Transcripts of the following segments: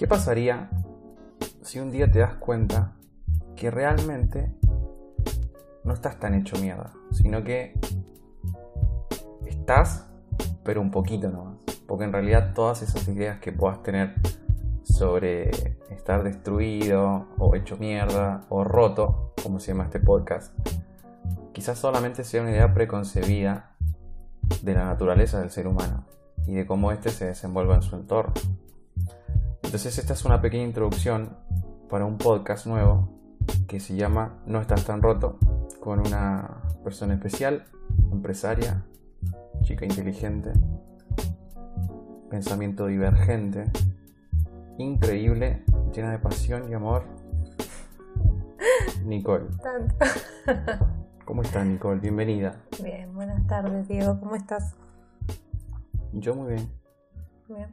¿Qué pasaría si un día te das cuenta que realmente no estás tan hecho mierda, sino que estás, pero un poquito nomás? Porque en realidad todas esas ideas que puedas tener sobre estar destruido o hecho mierda o roto, como se llama este podcast, quizás solamente sea una idea preconcebida de la naturaleza del ser humano y de cómo éste se desenvuelve en su entorno. Entonces esta es una pequeña introducción para un podcast nuevo que se llama No estás tan roto con una persona especial, empresaria, chica inteligente, pensamiento divergente, increíble, llena de pasión y amor, Nicole. Tanto. ¿Cómo estás Nicole? Bienvenida. Bien, buenas tardes, Diego. ¿Cómo estás? Yo muy bien. Bien.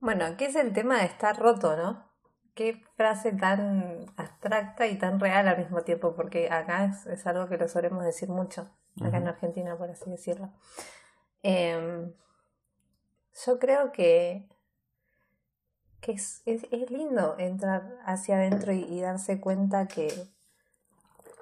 Bueno, ¿qué es el tema de estar roto, no? Qué frase tan abstracta y tan real al mismo tiempo, porque acá es, es algo que lo solemos decir mucho, acá en. Argentina, por así decirlo. Em, yo creo que, que es, es, es lindo entrar hacia adentro y, y darse cuenta que,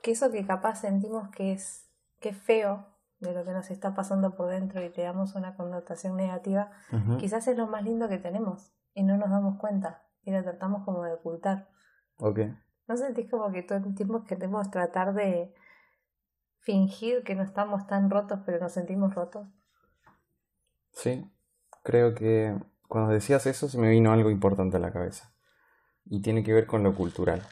que eso que capaz sentimos que es, que es feo de lo que nos está pasando por dentro y le damos una connotación negativa, Ujú. quizás es lo más lindo que tenemos y no nos damos cuenta y lo tratamos como de ocultar. Ok. ¿No sentís como que todo el tiempo queremos tratar de fingir que no estamos tan rotos pero nos sentimos rotos? Sí, creo que cuando decías eso se me vino algo importante a la cabeza y tiene que ver con lo cultural.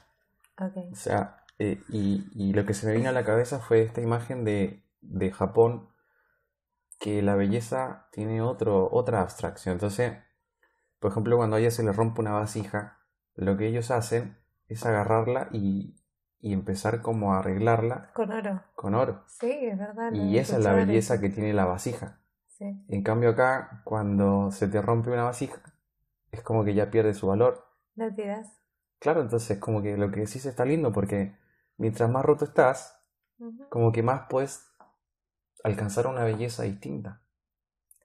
Ok. O sea, eh, y, y lo que se me vino a la cabeza fue esta imagen de, de Japón, que la belleza tiene otro, otra abstracción. Entonces, por ejemplo, cuando a ella se le rompe una vasija, lo que ellos hacen es agarrarla y, y empezar como a arreglarla Con oro. con oro. Sí, es verdad. no Y esa es la belleza eso. que tiene la vasija. Sí, En cambio acá, cuando se te rompe una vasija, es como que ya pierde su valor. la tirás. Claro, entonces como que lo que decís está lindo porque mientras más roto estás, como que más puedes alcanzar una belleza distinta.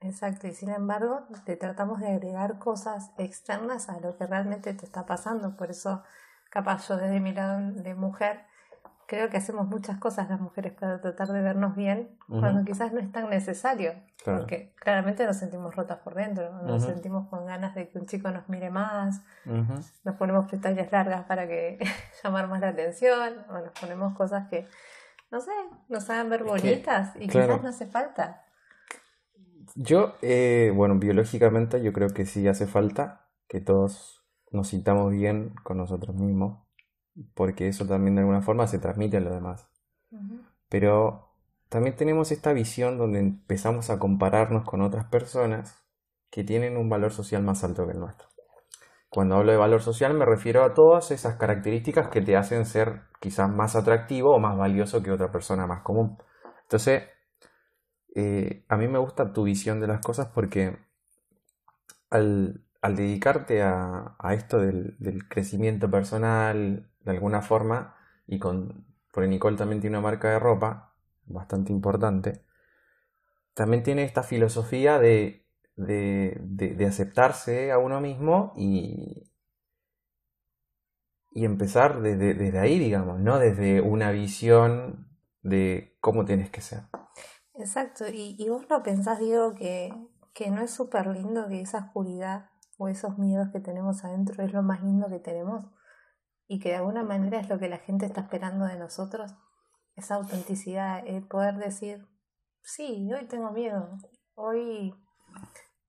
Exacto, y sin embargo, te tratamos de agregar cosas externas a lo que realmente te está pasando. Por eso, capaz yo desde mi lado de mujer, creo que hacemos muchas cosas las mujeres para tratar de vernos bien, cuando quizás no es tan necesario. Claro. Porque claramente nos sentimos rotas por dentro, nos sentimos con ganas de que un chico nos mire más, nos ponemos pestañas largas para que llamar más la atención, o nos ponemos cosas que, no sé, nos hagan ver bonitas y claro. quizás no hace falta. Yo, eh, bueno, biológicamente yo creo que sí hace falta que todos nos sintamos bien con nosotros mismos, porque eso también de alguna forma se transmite a los demás. Pero también tenemos esta visión donde empezamos a compararnos con otras personas que tienen un valor social más alto que el nuestro. Cuando hablo de valor social me refiero a todas esas características que te hacen ser quizás más atractivo o más valioso que otra persona más común. Entonces, eh, a mí me gusta tu visión de las cosas porque al, dedicarte a, a esto del, del crecimiento personal, de alguna forma, y con, porque Nicole también tiene una marca de ropa bastante importante, también tiene esta filosofía de, de, de- aceptarse a uno mismo y, y empezar desde, desde ahí, digamos, no desde una visión de cómo tienes que ser. Exacto, y, y vos no pensás, Diego, que, que no es súper lindo que esa oscuridad o esos miedos que tenemos adentro es lo más lindo que tenemos y que de alguna manera es lo que la gente está esperando de nosotros, esa autenticidad, el poder decir, sí, hoy tengo miedo, hoy,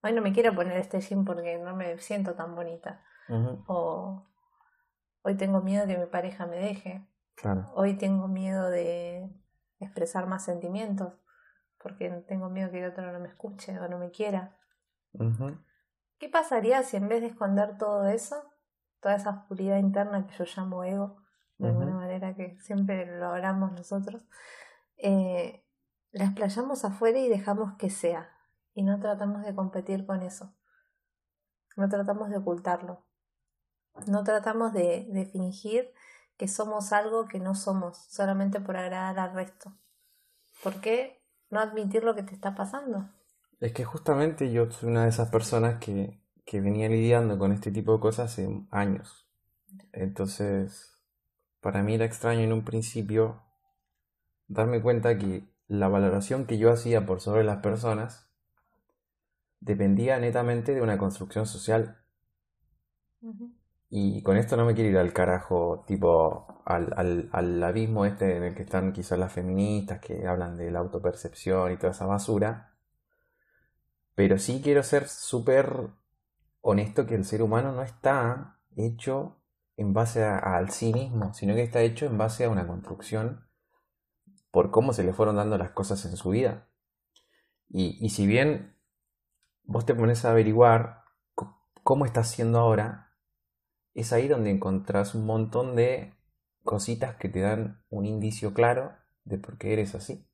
hoy no me quiero poner este jean porque no me siento tan bonita, o hoy tengo miedo que mi pareja me deje, Claro. Hoy tengo miedo de expresar más sentimientos porque tengo miedo que el otro no me escuche o no me quiera. ¿Qué pasaría si en vez de esconder todo eso, toda esa oscuridad interna que yo llamo ego, de alguna manera que siempre lo hablamos nosotros, eh, la explayamos afuera y dejamos que sea? Y no tratamos de competir con eso. No tratamos de ocultarlo. No tratamos de, fingir que somos algo que no somos, solamente por agradar al resto. ¿Por qué no admitir lo que te está pasando? Es que justamente yo soy una de esas personas que, que venía lidiando con este tipo de cosas hace años. Entonces, para mí era extraño en un principio darme cuenta que la valoración que yo hacía por sobre las personas dependía netamente de una construcción social. Y con esto no me quiero ir al carajo, tipo al, al, al, abismo este en el que están quizás las feministas que hablan de la autopercepción y toda esa basura. Pero sí quiero ser súper honesto que el ser humano no está hecho en base al sí mismo, sino que está hecho en base a una construcción por cómo se le fueron dando las cosas en su vida. Y, y si bien vos te pones a averiguar cómo estás siendo ahora, es ahí donde encontrás un montón de cositas que te dan un indicio claro de por qué eres así.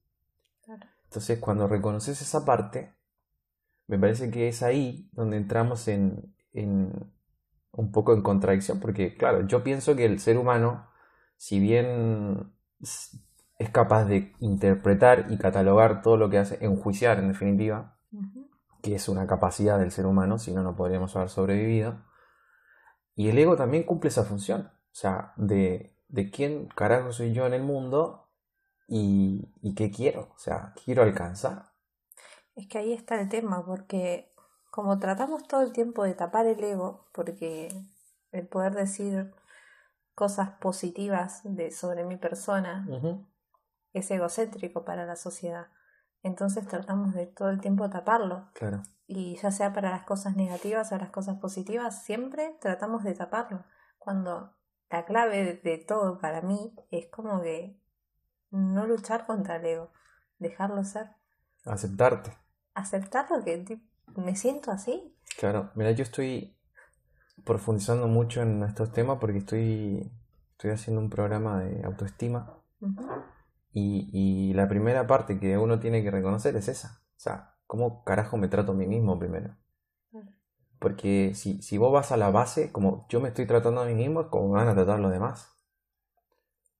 Entonces, cuando reconoces esa parte, me parece que es ahí donde entramos en, en un poco en contradicción, porque claro, yo pienso que el ser humano, si bien es capaz de interpretar y catalogar todo lo que hace, enjuiciar en definitiva, que es una capacidad del ser humano, si no, no podríamos haber sobrevivido, y el ego también cumple esa función, o sea, de, de quién carajo soy yo en el mundo y, y qué quiero, o sea, quiero alcanzar. Es que ahí está el tema, porque como tratamos todo el tiempo de tapar el ego, porque el poder decir cosas positivas de, sobre mi persona es egocéntrico para la sociedad. Entonces tratamos de todo el tiempo taparlo. Claro. Y ya sea para las cosas negativas o las cosas positivas, siempre tratamos de taparlo. Cuando la clave de todo para mí es como que no luchar contra el ego, dejarlo ser. Aceptarte aceptarlo que me siento así. Claro, mira, yo estoy profundizando mucho en estos temas porque estoy, estoy haciendo un programa de autoestima y, y la primera parte que uno tiene que reconocer es esa. O sea, ¿cómo carajo me trato a mí mismo primero? Porque si, si vos vas a la base, como yo me estoy tratando a mí mismo, es como van a tratar a los demás.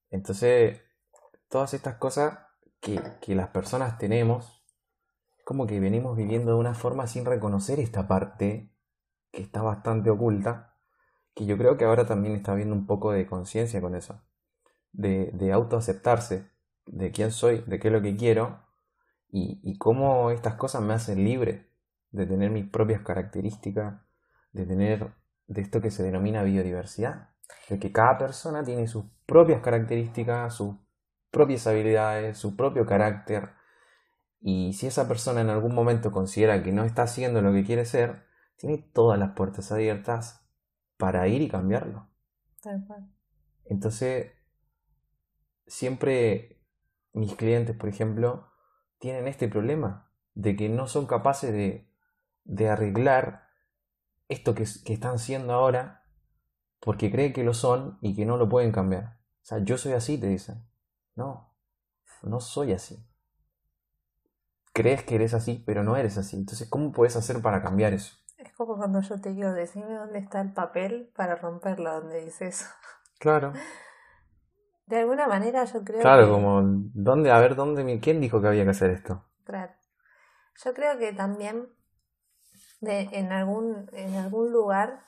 Entonces, todas estas cosas que, que las personas tenemos, como que venimos viviendo de una forma sin reconocer esta parte que está bastante oculta, que yo creo que ahora también está habiendo un poco de conciencia con eso, de, de autoaceptarse, de quién soy, de qué es lo que quiero y, y cómo estas cosas me hacen libre de tener mis propias características, de tener de esto que se denomina biodiversidad, de que cada persona tiene sus propias características, sus propias habilidades, su propio carácter, y si esa persona en algún momento considera que no está haciendo lo que quiere ser, tiene todas las puertas abiertas para ir y cambiarlo. Entonces, siempre mis clientes, por ejemplo, tienen este problema de que no son capaces de, de arreglar esto que, que están siendo ahora porque creen que lo son y que no lo pueden cambiar. O sea, yo soy así, te dicen. No, no soy así crees que eres así, pero no eres así. Entonces, ¿cómo puedes hacer para cambiar eso? Es como cuando yo te digo, decime dónde está el papel para romperlo, donde dice eso. Claro. De alguna manera yo creo Claro, como, ¿dónde? A ver, ¿dónde? ¿Quién dijo que había que hacer esto? Claro. Yo creo que también de, en, algún, en algún lugar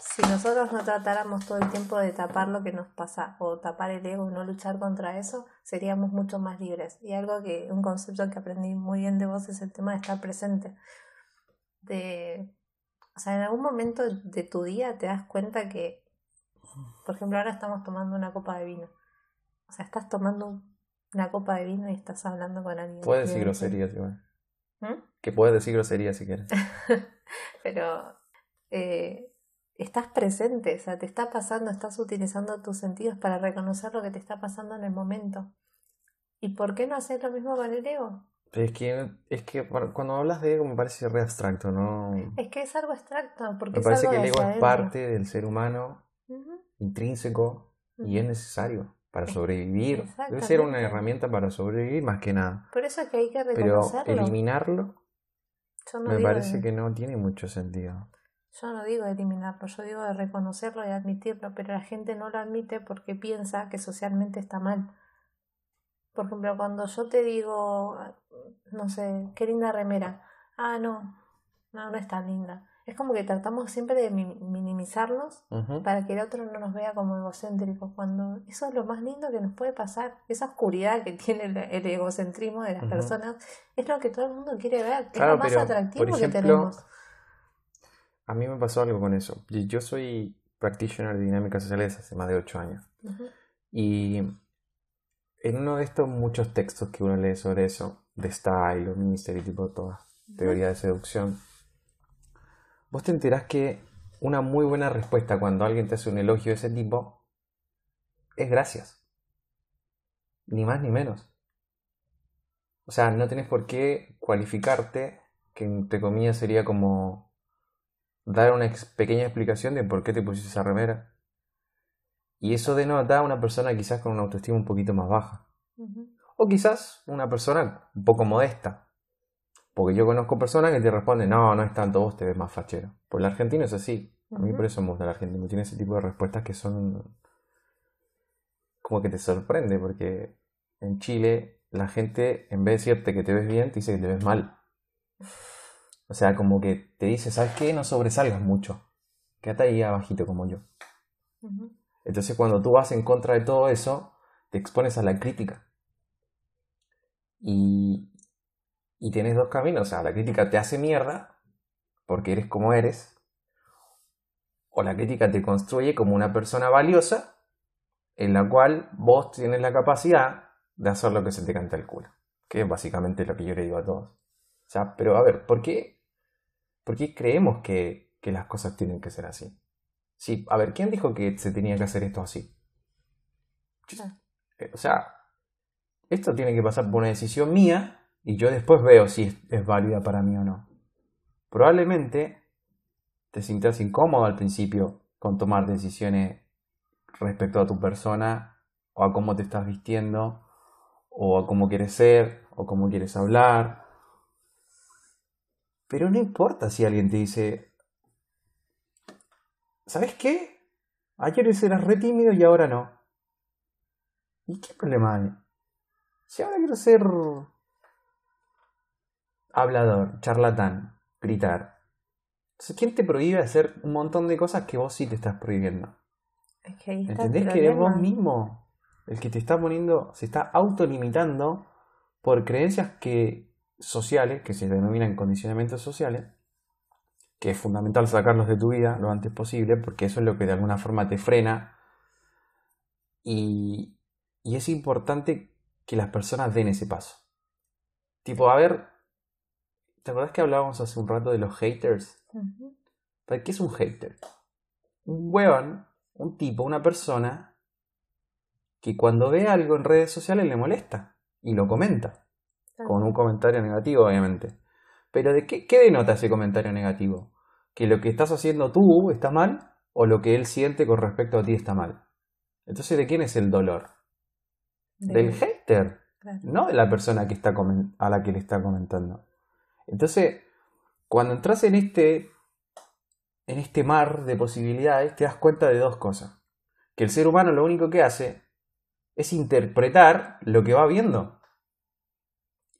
si nosotros no tratáramos todo el tiempo de tapar lo que nos pasa o tapar el ego y no luchar contra eso, seríamos mucho más libres. Y algo que, un concepto que aprendí muy bien de vos es el tema de estar presente. De, o sea, en algún momento de tu día te das cuenta que, por ejemplo, ahora estamos tomando una copa de vino. O sea, estás tomando una copa de vino y estás hablando con alguien. Puedes decir groserías, igual. ¿Mm? Que puedes decir groserías si quieres. Pero eh, estás presente, o sea, te está pasando, estás utilizando tus sentidos para reconocer lo que te está pasando en el momento. ¿Y por qué no hacer lo mismo con el ego? Es que, es que cuando hablas de ego me parece re abstracto, ¿no? Es que es algo abstracto, porque me parece que el ego es parte del ser humano, intrínseco, y es necesario para sobrevivir. Debe ser una herramienta para sobrevivir más que nada. Por eso es que hay que reconocerlo. Pero eliminarlo me parece que no tiene mucho sentido. Yo no digo eliminarlo, yo digo de reconocerlo y admitirlo, pero la gente no lo admite porque piensa que socialmente está mal. Por ejemplo, cuando yo te digo, no sé, qué linda remera. Ah, no, no, no es tan linda. Es como que tratamos siempre de minimizarnos para que el otro no nos vea como egocéntricos, cuando eso es lo más lindo que nos puede pasar. Esa oscuridad que tiene el, egocentrismo de las personas es lo que todo el mundo quiere ver, es lo más atractivo que tenemos. A mí me pasó algo con eso. Yo soy practitioner de dinámicas sociales hace más de ocho años. Y en uno de estos muchos textos que uno lee sobre eso, de style o mystery, tipo toda teoría de seducción, vos te enterás que una muy buena respuesta cuando alguien te hace un elogio de ese tipo es gracias. Ni más ni menos. O sea, no tenés por qué cualificarte, que entre comillas sería como dar una pequeña explicación de por qué te pusiste esa remera. Y eso denota a una persona quizás con una autoestima un poquito más baja. O quizás una persona un poco modesta. Porque yo conozco personas que te responden, no, no es tanto, vos te ves más fachero. Por el argentino es así. A mí por eso me gusta el argentino. Tiene ese tipo de respuestas que son como que te sorprende, porque en Chile la gente, en vez de decirte que te ves bien, te dice que te ves mal. O sea, como que te dice, ¿sabes qué? No sobresalgas mucho. Quédate ahí abajito como yo. Entonces cuando tú vas en contra de todo eso, te expones a la crítica. Y, y tienes dos caminos. O sea, la crítica te hace mierda porque eres como eres. O la crítica te construye como una persona valiosa en la cual vos tienes la capacidad de hacer lo que se te canta el culo. Que es básicamente lo que yo le digo a todos. O sea, pero a ver, ¿por qué, por qué creemos que, que las cosas tienen que ser así? Sí, a ver, ¿quién dijo que se tenía que hacer esto así? O sea, esto tiene que pasar por una decisión mía y yo después veo si es, válida para mí o no. Probablemente te sientas incómodo al principio con tomar decisiones respecto a tu persona o a cómo te estás vistiendo o a cómo quieres ser o cómo quieres hablar. Pero no importa si alguien te dice, ¿sabes qué? Ayer eras re tímido y ahora no. ¿Y qué problema hay? Si ahora quiero ser hablador, charlatán, gritar. Entonces, ¿quién te prohíbe hacer un montón de cosas que vos sí te estás prohibiendo? Es que ahí ¿Entendés que eres vos mismo el que te está poniendo, se está autolimitando por creencias que sociales, que se denominan condicionamientos sociales, que es fundamental sacarlos de tu vida lo antes posible, porque eso es lo que de alguna forma te frena. Y, y es importante que las personas den ese paso. Tipo, a ver, ¿Te acuerdas que hablábamos hace un rato de los haters? ¿Para qué es un hater? Un hueón, un tipo, una persona que cuando ve algo en redes sociales le molesta y lo comenta. Con un comentario negativo, obviamente. Pero ¿de qué, qué denota ese comentario negativo? ¿Que lo que estás haciendo tú está mal o lo que él siente con respecto a ti está mal? Entonces, ¿de quién es el dolor? Del hater, no de la persona que está a la que le está comentando. Entonces, cuando entras en este, en este mar de posibilidades, te das cuenta de dos cosas. Que el ser humano lo único que hace es interpretar lo que va viendo.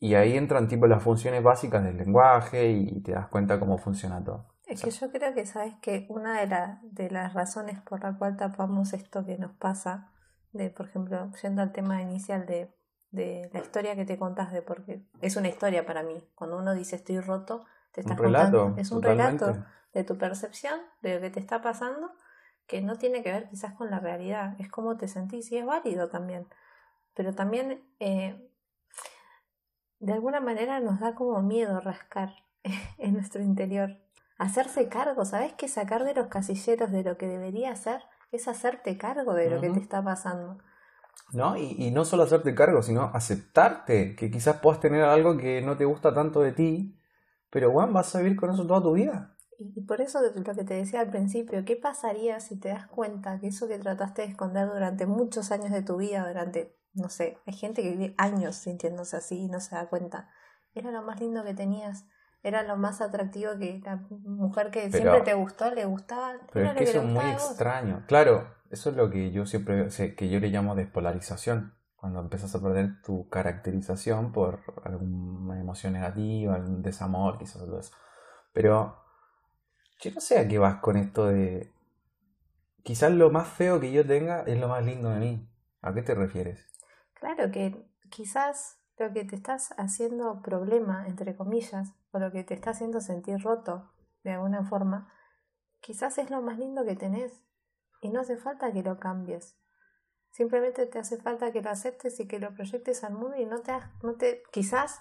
Y ahí entran tipo las funciones básicas del lenguaje y te das cuenta cómo funciona todo. Es que yo creo que sabes que una de, de las razones por la cual tapamos esto que nos pasa, de por ejemplo, yendo al tema inicial de de la historia que te contás de porque es una historia para mí. Cuando uno dice estoy roto, te estás contando. Es un relato de tu percepción, de lo que te está pasando, que no tiene que ver quizás con la realidad. Es cómo te sentís y es válido también. Pero también eh, de alguna manera nos da como miedo rascar en nuestro interior. Hacerse cargo, ¿sabes que sacar de los casilleros de lo que debería ser es hacerte cargo de lo que te está pasando? ¿No? Y, no solo hacerte cargo, sino aceptarte, que quizás puedas tener algo que no te gusta tanto de ti, pero Juan, vas a vivir con eso toda tu vida. Y, por eso lo que te decía al principio, ¿qué pasaría si te das cuenta que eso que trataste de esconder durante muchos años de tu vida, durante, no sé, hay gente que vive años sintiéndose así y no se da cuenta, era lo más lindo que tenías? Era lo más atractivo que la mujer que siempre te gustó, le gustaba. Pero es que, eso es muy extraño. Claro, eso es lo que yo siempre, que yo le llamo despolarización. Cuando empiezas a perder tu caracterización por alguna emoción negativa, algún desamor, quizás todo eso. Pero Yo no sé a qué vas con esto de... Quizás lo más feo que yo tenga es lo más lindo de mí. ¿A qué te refieres? Claro que quizás lo que te estás haciendo problema, entre comillas, o lo que te está haciendo sentir roto de alguna forma, quizás es lo más lindo que tenés y no hace falta que lo cambies. Simplemente te hace falta que lo aceptes y que lo proyectes al mundo y no te, no te quizás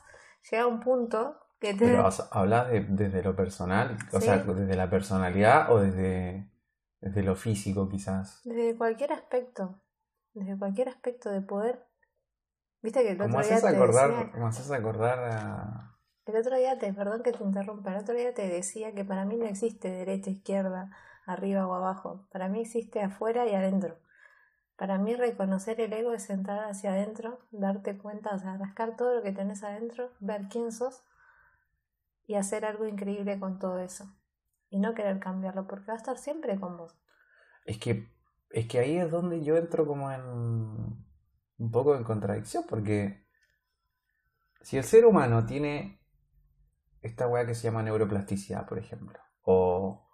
llega a un punto que te... Pero hablas de, desde lo personal, o sea, desde la personalidad o desde, desde lo físico quizás. Desde cualquier aspecto, desde cualquier aspecto de poder. Viste que el otro día te acordar, decía... haces acordar a... El otro día te, perdón que te interrumpa, el otro día te decía que para mí no existe derecha, izquierda, arriba o abajo. Para mí existe afuera y adentro. Para mí reconocer el ego es entrar hacia adentro, darte cuenta, o sea, rascar todo lo que tenés adentro, ver quién sos y hacer algo increíble con todo eso. Y no querer cambiarlo, porque va a estar siempre con vos. Es que, es que ahí es donde yo entro como en un poco en contradicción, porque si el ser humano tiene esta weá que se llama neuroplasticidad, por ejemplo, o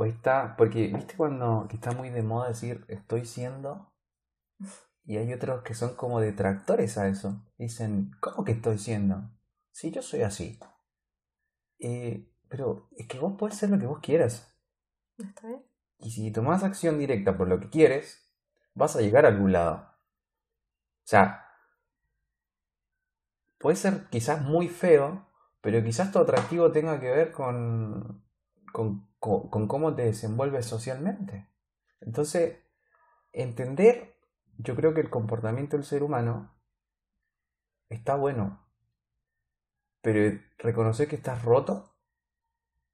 o está, porque viste cuando que está muy de moda decir estoy siendo y hay otros que son como detractores a eso. Dicen, ¿cómo que estoy siendo? Si yo soy así. Eh, pero es que vos puedes ser lo que vos quieras. ¿Está bien? Y si tomás acción directa por lo que quieres, vas a llegar a algún lado. O sea, puede ser quizás muy feo, pero quizás tu atractivo tenga que ver con, con con, cómo te desenvuelves socialmente. Entonces, entender, yo creo que el comportamiento del ser humano está bueno, pero reconocer que estás roto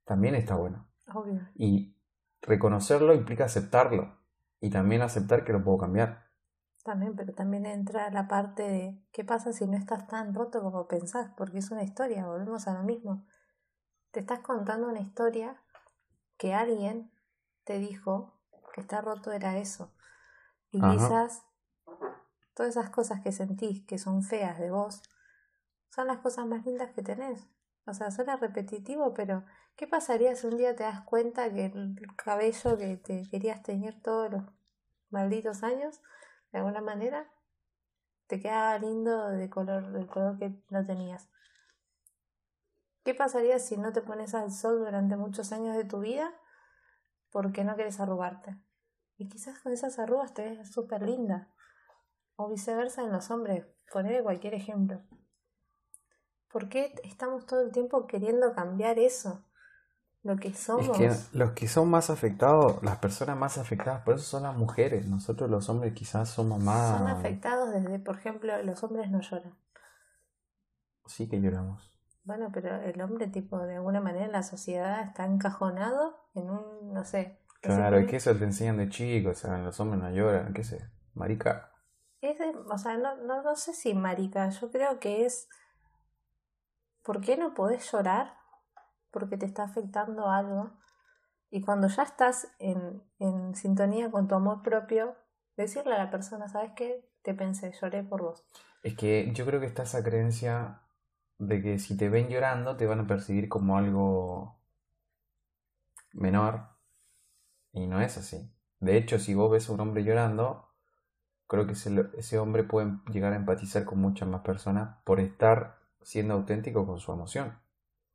también está bueno. Obvio. Y reconocerlo implica aceptarlo y también aceptar que lo puedo cambiar. También, pero también entra la parte de qué pasa si no estás tan roto como pensás, porque es una historia, volvemos a lo mismo. Te estás contando una historia que alguien te dijo que estar roto era eso. Y quizás todas esas cosas que sentís que son feas de vos son las cosas más lindas que tenés. O sea, suena repetitivo, pero ¿qué pasaría si un día te das cuenta que el cabello que te querías tener todos los malditos años, de alguna manera, te quedaba lindo de color, del color que no tenías? ¿Qué pasaría si no te pones al sol durante muchos años de tu vida porque no quieres arrugarte? Y quizás con esas arrugas te ves súper linda. O viceversa en los hombres. Poner cualquier ejemplo. ¿Por qué estamos todo el tiempo queriendo cambiar eso? Lo que somos. Es que los que son más afectados, las personas más afectadas por eso son las mujeres. Nosotros los hombres quizás somos más... Son afectados desde, por ejemplo, los hombres no lloran. Sí que lloramos. Bueno, pero el hombre, tipo, de alguna manera en la sociedad está encajonado en un, no sé. Claro, es que eso te enseñan de chicos, o sea, los hombres no lloran, qué sé, marica. Es o sea, no, no, no sé si marica, yo creo que es, ¿por qué no podés llorar? Porque te está afectando algo. Y cuando ya estás en, en sintonía con tu amor propio, decirle a la persona, ¿sabes qué? Te pensé, lloré por vos. Es que yo creo que está esa creencia de que si te ven llorando te van a percibir como algo menor y no es así. De hecho, si vos ves a un hombre llorando, creo que ese, ese hombre puede llegar a empatizar con muchas más personas por estar siendo auténtico con su emoción.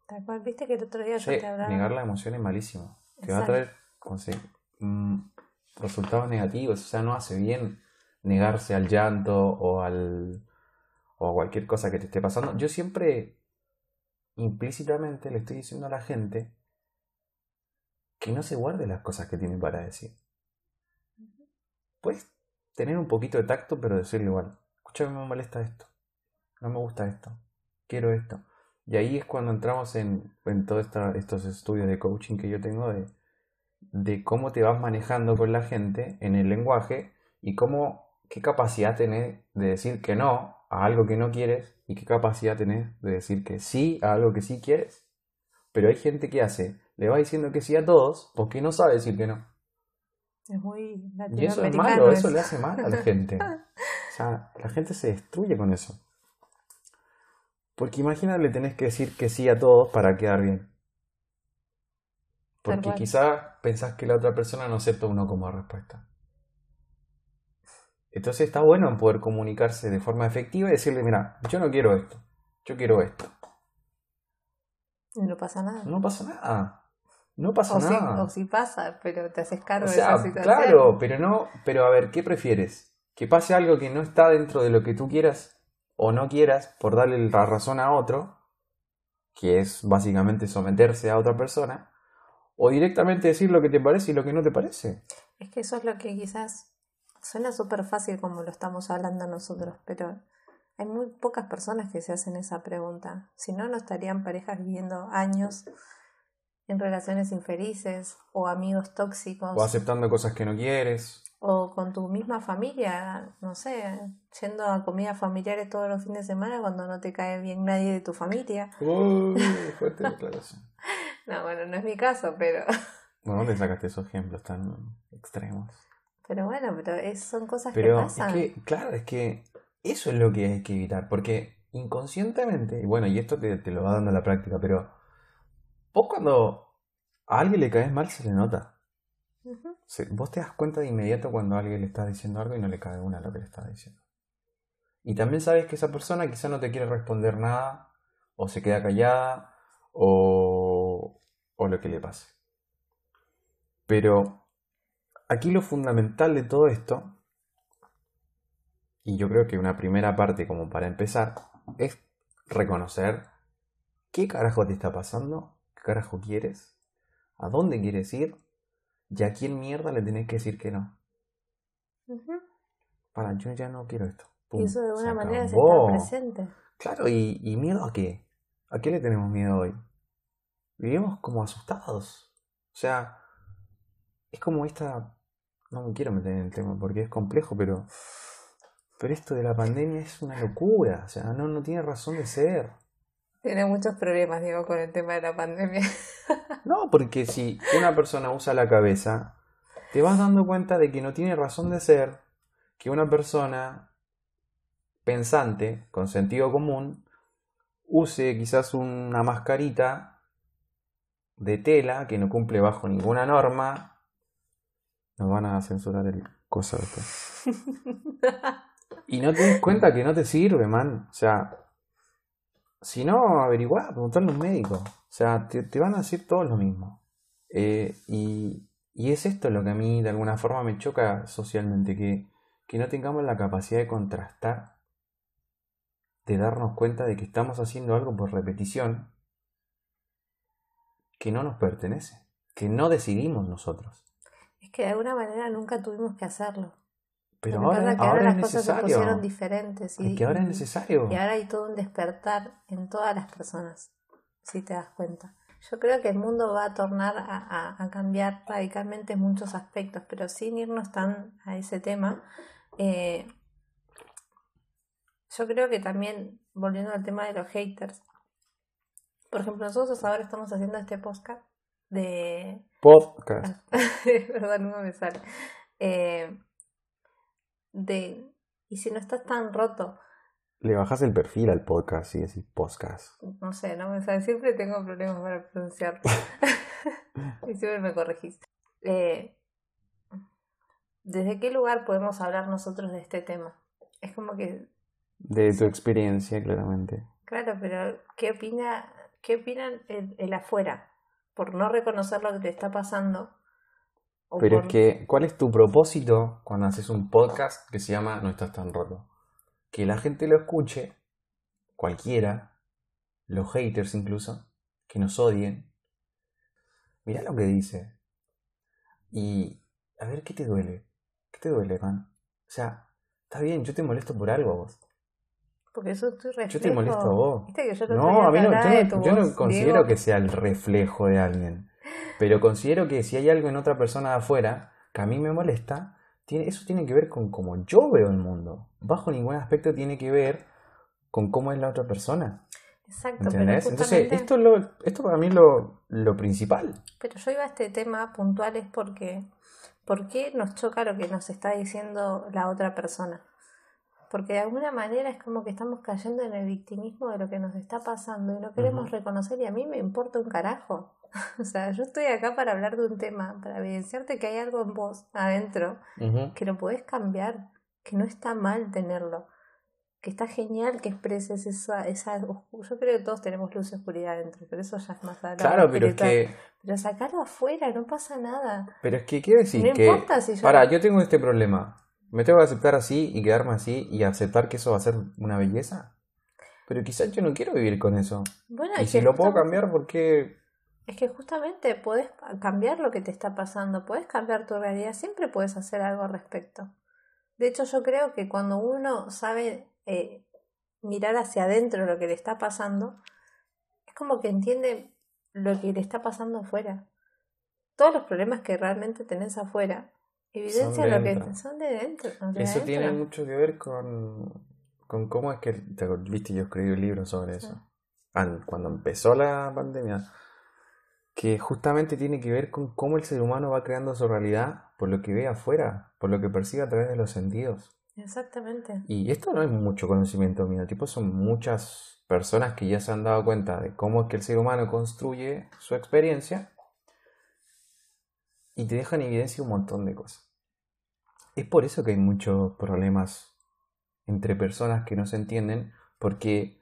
Tal cual, viste que el otro día yo te hablaba. Negar la emoción es malísimo. Te va a traer mm, resultados negativos. O sea, no hace bien negarse al llanto o al o cualquier cosa que te esté pasando, yo siempre implícitamente le estoy diciendo a la gente que no se guarde las cosas que tiene para decir. Puedes tener un poquito de tacto, pero decirle igual, escúchame, me molesta esto, no me gusta esto, quiero esto. Y ahí es cuando entramos en, en todos estos estudios de coaching que yo tengo de, de cómo te vas manejando con la gente en el lenguaje y cómo, qué capacidad tenés de decir que no a algo que no quieres y qué capacidad tenés de decir que sí a algo que sí quieres. Pero hay gente que hace, le va diciendo que sí a todos porque no sabe decir que no. Es muy Y eso es malo, eso. le hace mal a la gente. O sea, la gente se destruye con eso. Porque imagínate, le tenés que decir que sí a todos para quedar bien. Porque cual. quizá pensás que la otra persona no acepta uno como respuesta. Entonces está bueno poder comunicarse de forma efectiva y decirle, mira, yo no quiero esto, yo quiero esto. No pasa nada. No pasa nada. No pasa o, nada. o sí pasa, pero te haces cargo O de esa situación. claro, pero no, pero a ver, ¿qué prefieres? ¿Que pase algo que no está dentro de lo que tú quieras o no quieras por darle la razón a otro, que es básicamente someterse a otra persona, o directamente decir lo que te parece y lo que no te parece? Es que eso es lo que quizás suena súper fácil como lo estamos hablando nosotros, pero hay muy pocas personas que se hacen esa pregunta. Si no, no estarían parejas viviendo años en relaciones infelices o amigos tóxicos O aceptando cosas que no quieres. o con tu misma familia, no sé, yendo a comidas familiares todos los fines de semana cuando no te cae bien nadie de tu familia. Uy, fuerte declaración. No, bueno, no es mi caso, pero ¿dónde sacaste esos ejemplos tan extremos? Pero bueno, pero es- son cosas Pero que es pasan. que, claro, es que eso es lo que hay que evitar, porque inconscientemente, y bueno, y esto te, te lo va dando la práctica, pero vos cuando a alguien le caes mal se le nota. Vos te das cuenta de inmediato cuando a alguien le estás diciendo algo y no le cae una lo que le estás diciendo. Y también sabes que esa persona quizá no te quiere responder nada, o se queda callada, o, o lo que le pase. Pero aquí lo fundamental de todo esto, y yo creo que una primera parte como para empezar, es reconocer qué carajo te está pasando, qué carajo quieres, a dónde quieres ir, y a quién mierda le tenés que decir que no. Para, yo ya no quiero esto. Y eso de alguna manera está presente. Claro, y, y miedo a qué? ¿A qué le tenemos miedo hoy? Vivimos como asustados. O sea, es como esta... No me quiero meter en el tema porque es complejo, pero... Pero esto de la pandemia es una locura. O sea, no, no tiene razón de ser. Tiene muchos problemas, digo, con el tema de la pandemia. No, porque si una persona usa la cabeza, te vas dando cuenta de que no tiene razón de ser que una persona pensante, con sentido común, use quizás una mascarita de tela que no cumple bajo ninguna norma. Nos van a censurar el cosa después. Y no te das cuenta que no te sirve, man. O sea, si no, averiguá, preguntarle a un médico. O sea, te, te van a decir todo lo mismo. Eh, y, y es esto lo que a mí de alguna forma me choca socialmente, que, que no tengamos la capacidad de contrastar, de darnos cuenta de que estamos haciendo algo por repetición que no nos pertenece, que no decidimos nosotros. Que de alguna manera nunca tuvimos que hacerlo. Pero pasa ahora, que ahora las cosas se pusieron diferentes. Y, que ahora es necesario. Y ahora hay todo un despertar en todas las personas, si te das cuenta. Yo creo que el mundo va a tornar a, a- a cambiar radicalmente en muchos aspectos, pero sin irnos tan a ese tema, eh, yo creo que también, volviendo al tema de los haters, por ejemplo, nosotros ahora estamos haciendo este podcast de Podcast. Perdón, no me sale. Eh, de, y si no estás tan roto, Le bajas el perfil al podcast y decís podcast. no sé, no me sale. Siempre tengo problemas para pronunciarlo. y siempre me corregís. Eh, ¿Desde qué lugar podemos hablar nosotros de este tema? Es como que, De tu experiencia, claramente. claro, pero ¿qué opina, qué opinan el, el afuera? Por no reconocer lo que te está pasando. Pero por- es que, ¿cuál es tu propósito cuando haces un podcast que se llama No estás tan roto? Que la gente lo escuche, cualquiera, los haters incluso, que nos odien. Mirá lo que dice. Y a ver qué te duele. ¿Qué te duele, man? O sea, está bien, yo te molesto por algo a vos. Porque eso estoy reflejo. Yo te molesto a vos. Viste que yo No, a mí no, yo no, yo no considero Diego. que sea el reflejo de alguien. Pero considero que si hay algo en otra persona de afuera que a mí me molesta, tiene, eso tiene que ver con cómo yo veo el mundo. Bajo ningún aspecto tiene que ver con cómo es la otra persona. Exacto, pero ¿Entendés? Entonces, esto, es lo, esto para mí es lo, lo principal. pero yo iba a este tema puntual es porque, ¿por qué nos choca lo que nos está diciendo la otra persona? Porque de alguna manera es como que estamos cayendo en el victimismo de lo que nos está pasando y no queremos reconocer y a mí me importa un carajo. o sea, yo estoy acá para hablar de un tema, para evidenciarte que hay algo en vos adentro que lo podés cambiar, que no está mal tenerlo, que está genial que expreses esa, esa yo creo que todos tenemos luz y oscuridad adentro, pero eso ya es más adelante. Claro, pero es que pero sacarlo afuera, no pasa nada. Pero es que quiero decir no que importa si yo... para, yo tengo este problema. ¿Me tengo que aceptar así y quedarme así y aceptar que eso va a ser una belleza? Pero quizás yo no quiero vivir con eso. Bueno, y si lo puedo cambiar, ¿por qué? Es que justamente puedes cambiar lo que te está pasando, puedes cambiar tu realidad, siempre puedes hacer algo al respecto. De hecho, yo creo que cuando uno sabe eh, mirar hacia adentro lo que le está pasando, es como que entiende lo que le está pasando afuera. Todos los problemas que realmente tenés afuera evidencian lo que son de dentro. eso tiene mucho que ver con, con cómo es que, te, viste, yo escribí un libro sobre eso. Cuando empezó la pandemia, que justamente tiene que ver con cómo el ser humano va creando su realidad por lo que ve afuera, por lo que percibe a través de los sentidos. Exactamente. Y esto no es mucho conocimiento mío, tipo son muchas personas que ya se han dado cuenta de cómo es que el ser humano construye su experiencia y te dejan en evidencia un montón de cosas. Es por eso que hay muchos problemas entre personas que no se entienden, porque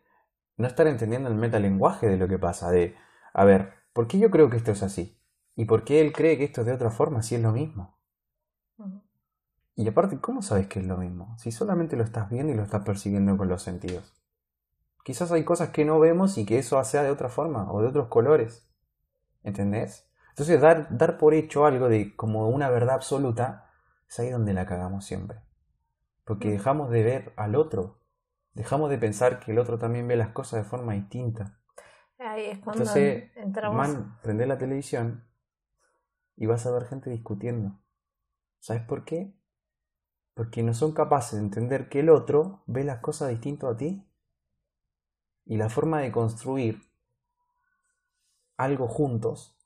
no están entendiendo el metalenguaje de lo que pasa, de, a ver, ¿por qué yo creo que esto es así? ¿Y por qué él cree que esto es de otra forma si es lo mismo? Y aparte, ¿cómo sabes que es lo mismo? Si solamente lo estás viendo y lo estás percibiendo con los sentidos. Quizás hay cosas que no vemos y que eso sea de otra forma o de otros colores. ¿Entendés? Entonces dar, dar por hecho algo de como una verdad absoluta es ahí donde la cagamos siempre. Porque dejamos de ver al otro. Dejamos de pensar que el otro también ve las cosas de forma distinta. Ahí es cuando Entonces, man, prende la televisión y vas a ver gente discutiendo. ¿Sabes por qué? Porque no son capaces de entender que el otro ve las cosas distinto a ti. Y la forma de construir algo juntos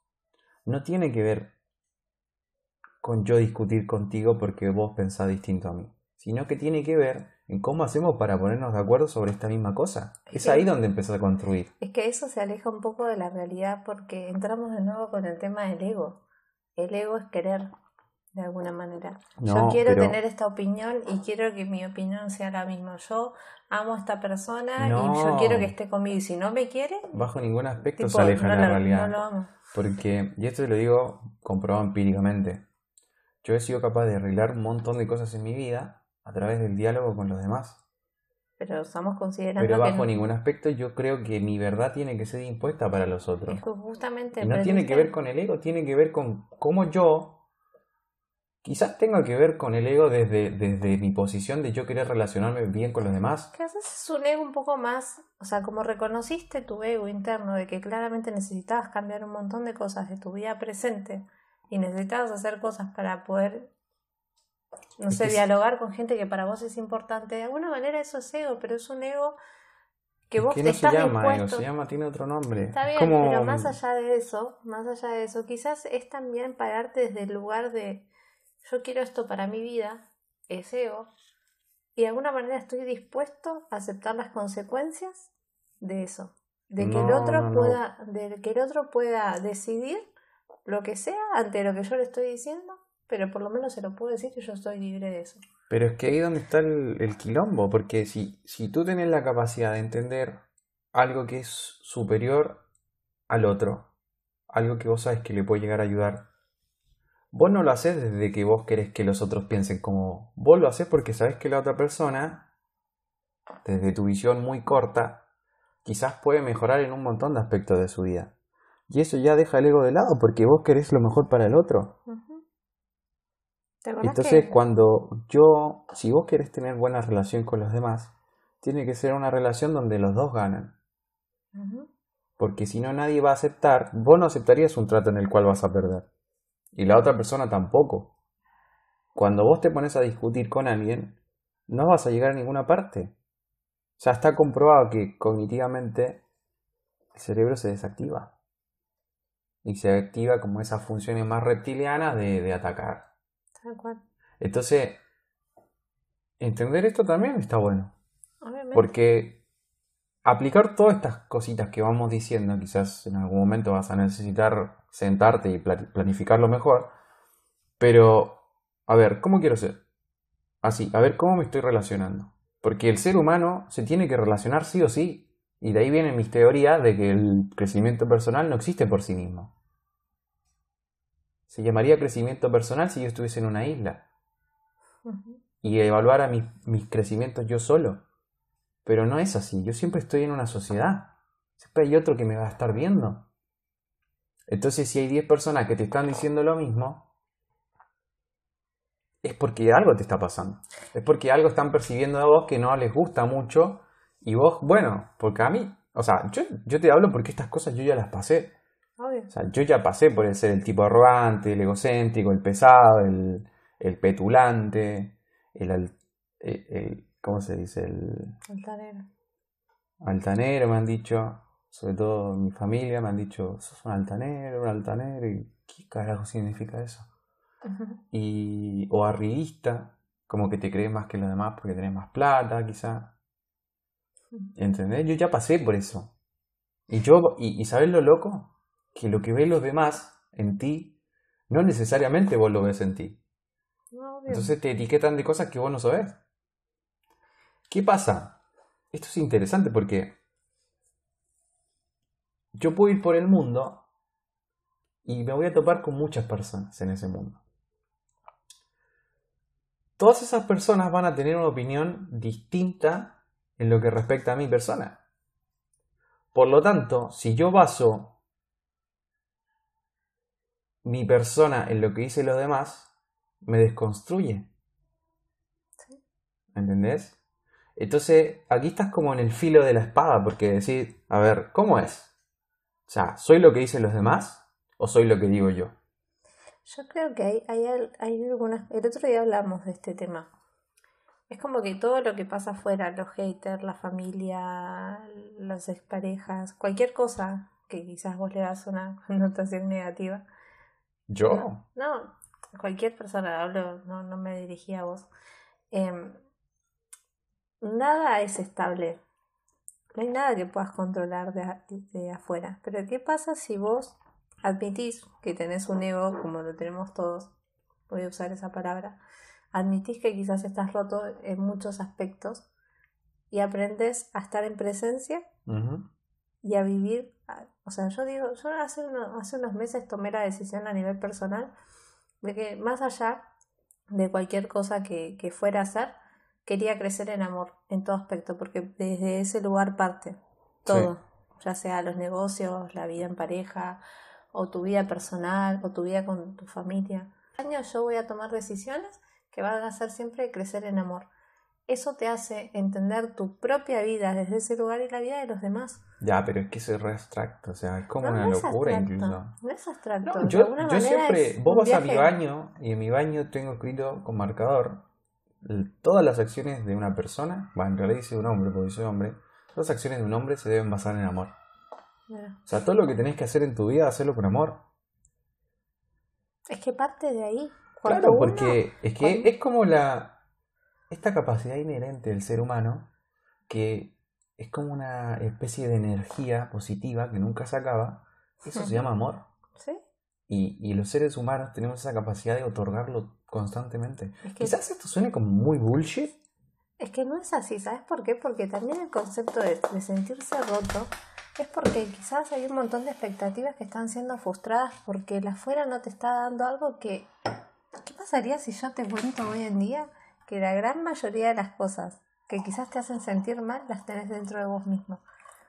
no tiene que ver con yo discutir contigo porque vos pensás distinto a mí, sino que tiene que ver en cómo hacemos para ponernos de acuerdo sobre esta misma cosa. Es, ahí donde empezás a construir. Es que eso se aleja un poco de la realidad porque entramos de nuevo con el tema del ego. El ego es querer, de alguna manera. yo quiero tener esta opinión y quiero que mi opinión sea la misma. Yo amo a esta persona y yo quiero que esté conmigo. Y si no me quiere... Bajo ningún aspecto se aleja de la realidad. No lo amo. Porque, y esto te lo digo comprobado empíricamente, yo he sido capaz de arreglar un montón de cosas en mi vida a través del diálogo con los demás. Pero estamos considerando. Pero bajo ningún aspecto yo creo que mi verdad tiene que ser impuesta para los otros. justamente. no tiene que ver con el ego, tiene que ver con cómo yo. Quizás tenga que ver con el ego desde, desde mi posición de yo querer relacionarme bien con los demás. Quizás es un ego un poco más, o sea, como reconociste tu ego interno de que claramente necesitabas cambiar un montón de cosas de tu vida presente y necesitabas hacer cosas para poder no sé, dialogar con gente que para vos es importante. De alguna manera eso es ego, pero es un ego que vos que no se llama ego, se llama, tiene otro nombre. Está bien, pero más allá de eso, más allá de eso, quizás es también pararte desde el lugar de yo quiero esto para mi vida, es ego, y de alguna manera estoy dispuesto a aceptar las consecuencias de eso. De que el otro pueda, de que el otro pueda decidir lo que sea ante lo que yo le estoy diciendo pero por lo menos se lo puedo decir que yo estoy libre de eso. Pero es que ahí donde está el, quilombo, porque si, si tú tienes la capacidad de entender algo que es superior al otro, algo que vos sabes que le puede llegar a ayudar, vos no lo haces desde que vos querés que los otros piensen como vos lo haces porque sabes que la otra persona, desde tu visión muy corta, quizás puede mejorar en un montón de aspectos de su vida. Y eso ya deja el ego de lado porque vos querés lo mejor para el otro. Entonces, cuando yo, si vos querés tener buena relación con los demás, tiene que ser una relación donde los dos ganan. Porque si no, nadie va a aceptar, vos no aceptarías un trato en el cual vas a perder. Y la otra persona tampoco. Cuando vos te pones a discutir con alguien, no vas a llegar a ninguna parte. Sea, está comprobado que cognitivamente el cerebro se desactiva. Y se activa como esas funciones más reptilianas de, de atacar. Entonces, entender esto también está bueno. Porque aplicar todas estas cositas que vamos diciendo, quizás en algún momento vas a necesitar sentarte y planificarlo mejor, pero, a ver, ¿cómo quiero ser? Así, a ver, ¿cómo me estoy relacionando? Porque el ser humano se tiene que relacionar sí o sí, y de ahí vienen mis teorías de que el crecimiento personal no existe por sí mismo. Se llamaría crecimiento personal si yo estuviese en una isla y evaluara mis, mis crecimientos yo solo. Pero no es así, yo siempre estoy en una sociedad. Siempre hay otro que me va a estar viendo. Entonces, si hay 10 personas que te están diciendo lo mismo, es porque algo te está pasando. Es porque algo están percibiendo de vos que no les gusta mucho. Y vos, bueno, porque a mí, o sea, yo, yo te hablo porque estas cosas yo ya las pasé. O sea, yo ya pasé por el ser el tipo arrogante, el egocéntrico, el pesado, el, el petulante, el, el, ¿Cómo se dice? El. Altanero. Altanero, me han dicho. Sobre todo mi familia me han dicho, sos un altanero, un altanero. ¿Y qué carajo significa eso? y, o arribista, como que te crees más que los demás porque tenés más plata, quizá. ¿Entendés? Yo ya pasé por eso. Y yo, y, y ¿sabes lo loco? que lo que ven los demás en ti, no necesariamente vos lo ves en ti. Entonces te etiquetan de cosas que vos no sabés. ¿Qué pasa? Esto es interesante porque yo puedo ir por el mundo y me voy a topar con muchas personas en ese mundo. Todas esas personas van a tener una opinión distinta en lo que respecta a mi persona. Por lo tanto, si yo baso mi persona en lo que dice los demás, me desconstruye. ¿Entendés? Entonces, aquí estás como en el filo de la espada, porque decir, a ver, ¿cómo es? O sea, ¿soy lo que dicen los demás o soy lo que digo yo? Yo creo que hay, hay, hay algunas... El otro día hablamos de este tema. Es como que todo lo que pasa afuera, los haters, la familia, las exparejas, cualquier cosa que quizás vos le das una connotación negativa, ¿Yo? No, cualquier persona, hablo, no, no me dirigía a vos. Em, nada es estable. No hay nada que puedas controlar de, de, afuera. Pero ¿qué pasa si vos admitís que tenés un ego, como lo tenemos todos? Voy a usar esa palabra. Admitís que quizás estás roto en muchos aspectos y aprendes a estar en presencia y a vivir. O sea, yo digo, yo hace, hace unos meses tomé la decisión a nivel personal de que más allá de cualquier cosa que, que fuera a hacer, quería crecer en amor en todo aspecto, porque desde ese lugar parte todo, ya sea los negocios, la vida en pareja, o tu vida personal, o tu vida con tu familia. Año yo voy a tomar decisiones que van a hacer siempre crecer en amor eso te hace entender tu propia vida desde ese lugar y la vida de los demás. Ya, pero es que eso es re abstracto, o sea, es como una locura incluso. No es abstracto. yo, yo siempre, vos vas a mi baño y en mi baño tengo escrito con marcador todas las acciones de una persona, va, en realidad dice un hombre, porque soy hombre, todas las acciones de un hombre se deben basar en amor. O sea, todo lo que tenés que hacer en tu vida, hacerlo con amor. Es que parte de ahí. Claro, porque es que es como la, esta capacidad inherente del ser humano, que es como una especie de energía positiva que nunca se acaba, eso se llama amor. ¿Sí? Y, y, los seres humanos tenemos esa capacidad de otorgarlo constantemente. Quizás esto suene como muy bullshit. Es que no es así, ¿sabes por qué? Porque también el concepto de, de sentirse roto es porque quizás hay un montón de expectativas que están siendo frustradas porque el afuera no te está dando algo que... ¿Qué pasaría si yo te cuento hoy en día que la gran mayoría de las cosas que quizás te hacen sentir mal las tenés dentro de vos mismo.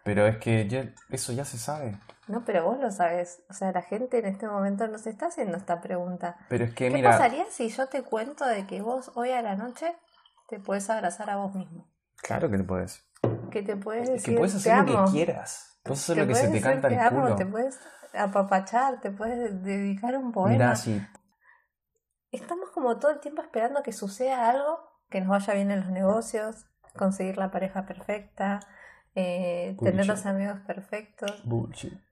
Pero es que ya, eso ya se sabe. No, pero vos lo sabes. O sea, la gente en este momento no se está haciendo esta pregunta. Pero es que, ¿Qué pasaría si yo te cuento de que vos hoy a la noche te puedes abrazar a vos mismo? Claro que te puedes. Que te puedes decir, que puedes hacer lo que quieras. Puedes hacer lo que se te canta el culo. Te puedes apapachar, te puedes dedicar un poema. Mira, sí estamos como todo el tiempo esperando que suceda algo, que nos vaya bien en los negocios, conseguir la pareja perfecta, eh, tener los amigos perfectos.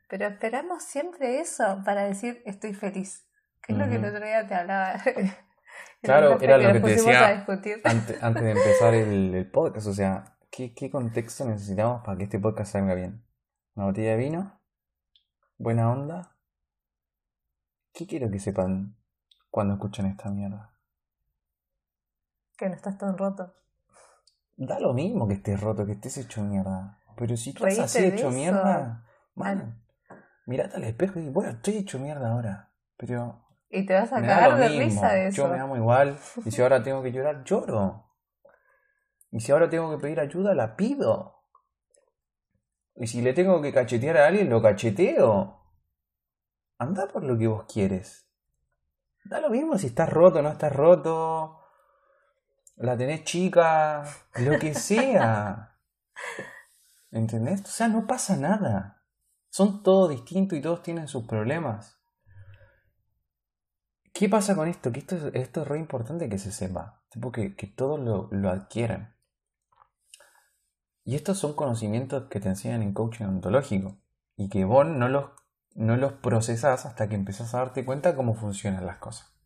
Pero esperamos siempre eso para decir estoy feliz. Que es lo que el otro día te hablaba. claro, era lo que te decía antes, antes, de empezar el, el, podcast. O sea, ¿qué, ¿qué contexto necesitamos para que este podcast salga bien? ¿Una botella de vino? ¿Buena onda? ¿Qué quiero que sepan cuando escuchen esta mierda? Que no estás tan roto. Da lo mismo que estés roto, que estés hecho mierda. Pero si tú estás así hecho mierda, man, mirate al espejo y bueno, estoy hecho mierda ahora. Pero Y te vas a cagar de mismo. risa de eso. Yo me amo igual. Y si ahora tengo que llorar, lloro. Y si ahora tengo que pedir ayuda, la pido. Y si le tengo que cachetear a alguien, lo cacheteo. Anda por lo que vos quieres. Da lo mismo si estás roto o no estás roto. La tenés chica, lo que sea. ¿Entendés? O sea, no pasa nada. Son todos distintos y todos tienen sus problemas. ¿Qué pasa con esto? Que esto, es- esto es re importante que se sepa. Tipo que, todos lo, lo adquieran. Y estos son conocimientos que te enseñan en coaching ontológico. Y que vos no los, no los procesás hasta que empezás a darte cuenta cómo funcionan las cosas.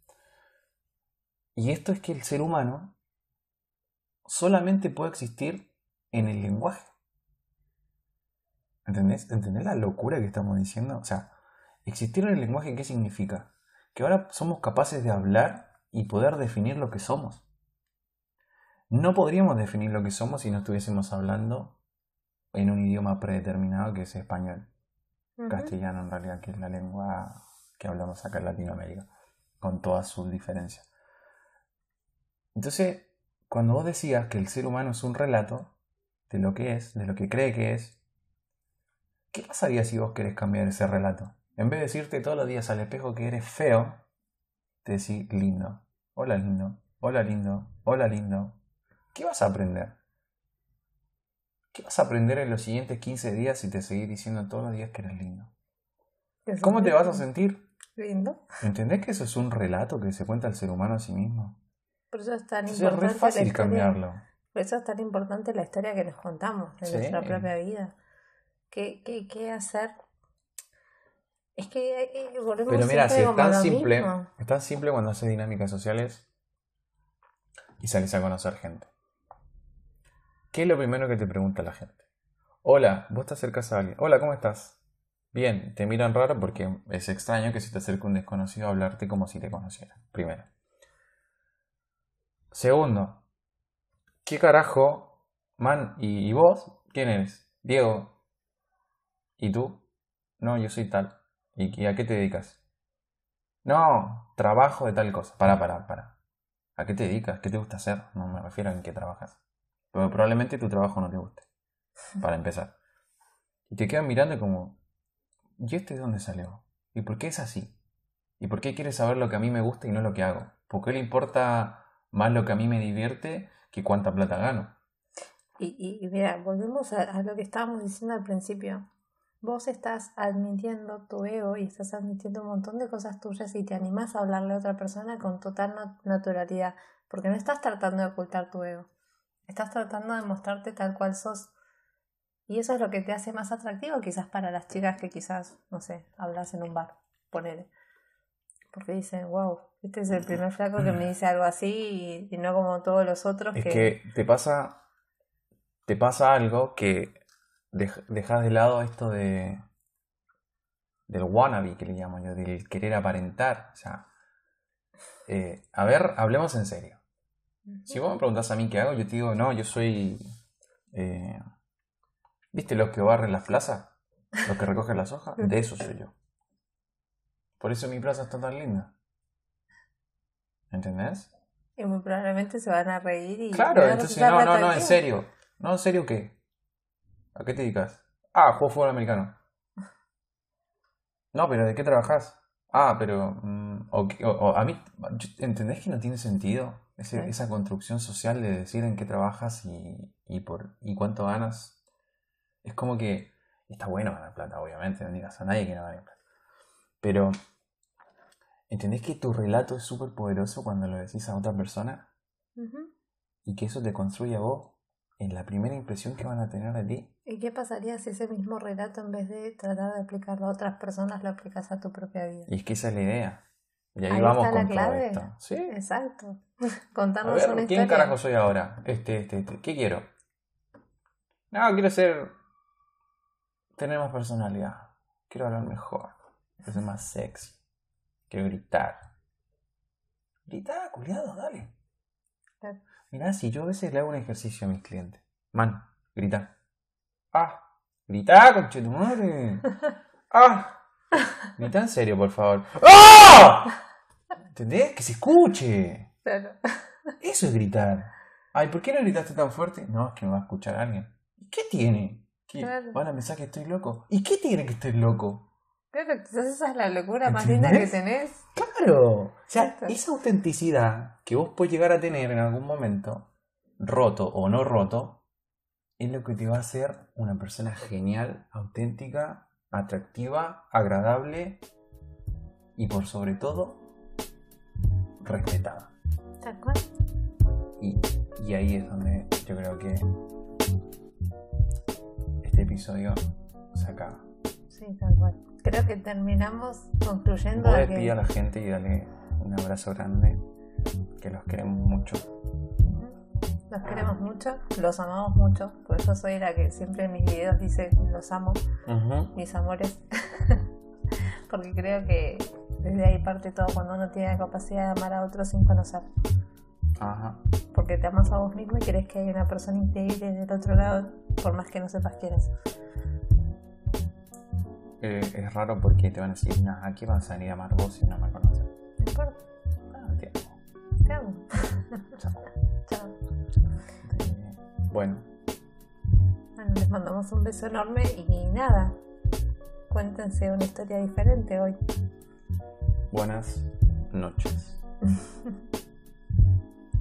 Y esto es que el ser humano solamente puede existir en el lenguaje. ¿Entendés? ¿Entendés la locura que estamos diciendo? O sea, existir en el lenguaje, ¿qué significa? Que ahora somos capaces de hablar y poder definir lo que somos. No podríamos definir lo que somos si no estuviésemos hablando en un idioma predeterminado que es español. Castellano en realidad, que es la lengua que hablamos acá en Latinoamérica, con todas sus diferencias. Entonces, cuando vos decías que el ser humano es un relato de lo que es, de lo que cree que es, ¿qué pasaría si vos querés cambiar ese relato? En vez de decirte todos los días al espejo que eres feo, te decís lindo. Hola lindo, hola lindo, hola lindo. ¿Qué vas a aprender? ¿Qué vas a aprender en los siguientes 15 días si te seguís diciendo todos los días que eres lindo? ¿Cómo te vas a sentir? Lindo. ¿Entendés que eso es un relato que se cuenta el ser humano a sí mismo? Por eso es tan Entonces es re importante la fácil historia. cambiarlo. Por eso es tan importante la historia que nos contamos de Sí. nuestra propia vida. ¿Qué, qué, qué hacer? Es que eh, volvemos Pero mira, si es tan simple, mismo. es tan simple cuando haces dinámicas sociales y sales a conocer gente. ¿Qué es lo primero que te pregunta la gente? Hola, vos te acercas a alguien. Hola, ¿cómo estás? Bien, te miran raro porque es extraño que se te acerque un desconocido a hablarte como si te conociera. Primero. Segundo, ¿qué carajo, man, y, y vos? ¿Quién eres? Diego. ¿Y tú? No, yo soy tal. ¿Y, a qué te dedicas? No, trabajo de tal cosa. Para, para, para. ¿A qué te dedicas? ¿Qué te gusta hacer? No me refiero a en qué trabajas. Pero probablemente tu trabajo no te guste. Para empezar. Y te quedan mirando como, ¿y este de dónde salió? ¿Y por qué es así? ¿Y por qué quiere saber lo que a mí me gusta y no lo que hago? ¿Por qué le importa más lo que a mí me divierte que cuánta plata gano? Y, y, y mira, volvemos a, a lo que estábamos diciendo al principio. Vos estás admitiendo tu ego y estás admitiendo un montón de cosas tuyas y te animás a hablarle a otra persona con total nat- naturalidad, porque no estás tratando de ocultar tu ego, estás tratando de mostrarte tal cual sos. Y eso es lo que te hace más atractivo quizás para las chicas que quizás, no sé, hablas en un bar, ponele. Porque dicen, wow, este es el primer flaco que me dice algo así y, y no como todos los otros Es que... que te pasa, te pasa algo que dej- dejas de lado esto de del wannabe que le llamo yo, del querer aparentar. O sea, eh, a ver, hablemos en serio. Si vos me preguntás a mí qué hago, yo te digo, no, yo soy. eh, ¿Viste los que barren las plazas? Los que recogen las hojas. De eso soy yo. Por eso mi plaza está tan linda. ¿Entendés? Y muy probablemente se van a reír y Claro, entonces, no, no, no, en serio. No, en serio, ¿qué? ¿A qué te dedicas? Ah, juego fútbol americano. No, pero ¿de qué trabajas? Ah, pero. mm, o, qué- o- o a mí. ¿Entendés que no tiene sentido? Ese- Sí. Esa construcción social de decir en qué trabajas y, y, por, y cuánto ganas. Es como que. Está bueno ganar plata, obviamente. No digas a nadie que no gane plata. Pero. ¿Entendés que tu relato es súper poderoso cuando lo decís a otra persona? Ujú. y que eso te construye a vos en la primera impresión que van a tener de ti. ¿Y qué pasaría si ese mismo relato, en vez de tratar de aplicarlo a otras personas, lo aplicas a tu propia vida? Y es que esa es la idea. Y ahí, Ahí vamos está la con todo clave. esto. ¿Sí? Exacto. A Contarnos ver, una ¿quién historia. carajo soy ahora? Este, este, este. ¿Qué quiero? No, quiero ser. tener más personalidad. Quiero hablar mejor. Quiero ser más sexy. Quiero gritar. Grita, culiado, dale. Claro. Mirá, si yo a veces le hago un ejercicio a mis clientes. Man, grita. Ah, grita, conche tu madre. Ah, grita en serio, por favor. ¡Ah! ¿Entendés? Que se escuche. Claro. Eso es gritar. Ay, ¿por qué no gritaste tan fuerte? No, es que me va a escuchar alguien. ¿Y qué tiene? ¿Qué? Claro. ¿Van a pensar que estoy loco? ¿Y qué tiene que estoy loco? Claro, quizás esa es la locura más linda que tenés. Claro. O sea, Exacto. esa autenticidad que vos puedes llegar a tener en algún momento, roto o no roto, es lo que te va a hacer una persona genial, auténtica, atractiva, agradable y por sobre todo, respetada. Tal cual. Y, y ahí es donde yo creo que este episodio se acaba. Sí, tal cual. Creo que terminamos concluyendo despide que a la gente y dale un abrazo grande, que los queremos mucho. los queremos mucho, los amamos mucho. Por eso soy la que siempre en mis videos dice los amo, mis amores. Porque creo que desde ahí parte todo cuando uno tiene la capacidad de amar a otro sin conocer. Ajá. Porque te amas a vos mismo y crees que hay una persona increíble del otro lado, por más que no sepas quién es. Eh, es raro porque te van a decir, nada, ¿qué vas a salir a amar vos si no me conoces? No importa, Ah, te amo. te amo. Chao. Chao. Eh, bueno, Bueno, les mandamos un beso enorme y nada. Cuéntense una historia diferente hoy. buenas noches.